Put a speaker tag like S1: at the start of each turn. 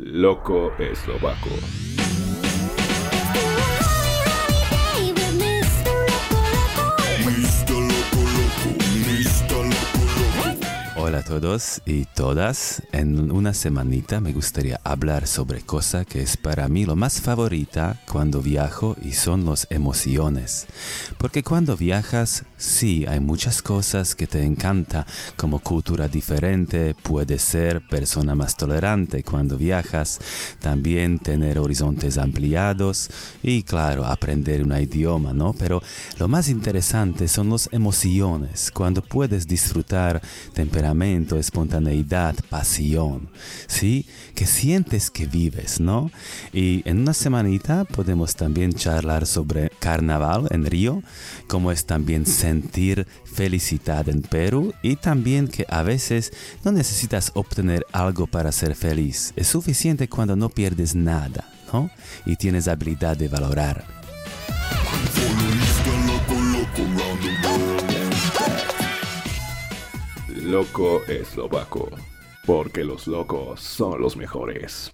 S1: Loco eslovaco.
S2: Hola a todos y todas. En una semanita me gustaría hablar sobre cosa que es para mí lo más favorita cuando viajo y son las emociones. Porque cuando viajas, sí, hay muchas cosas que te encanta, como cultura diferente, puede ser persona más tolerante cuando viajas, también tener horizontes ampliados y claro, aprender un idioma, ¿no? Pero lo más interesante son las emociones, cuando puedes disfrutar espontaneidad, pasión, ¿sí? Que sientes que vives, ¿no? Y en una semanita podemos también charlar sobre carnaval en Río, cómo es también sentir felicidad en Perú y también que a veces no necesitas obtener algo para ser feliz. Es suficiente cuando no pierdes nada, ¿no? Y tienes habilidad de valorar.
S1: Loco eslovaco. Porque los locos son los mejores.